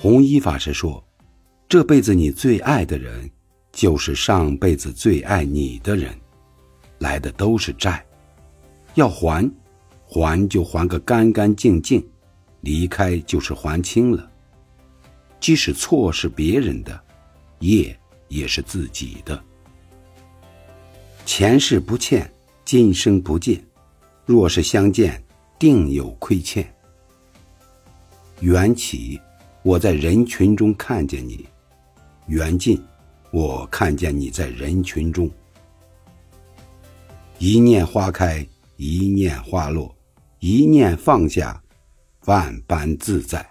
弘一法师说：“这辈子你最爱的人，就是上辈子最爱你的人，来的都是债，要还，还就还个干干净净，离开就是还清了。即使错是别人的，业也是自己的。前世不欠，今生不见，若是相见，定有亏欠。缘起。”我在人群中看见你，缘尽，我看见你在人群中。一念花开，一念花落，一念放下，万般自在。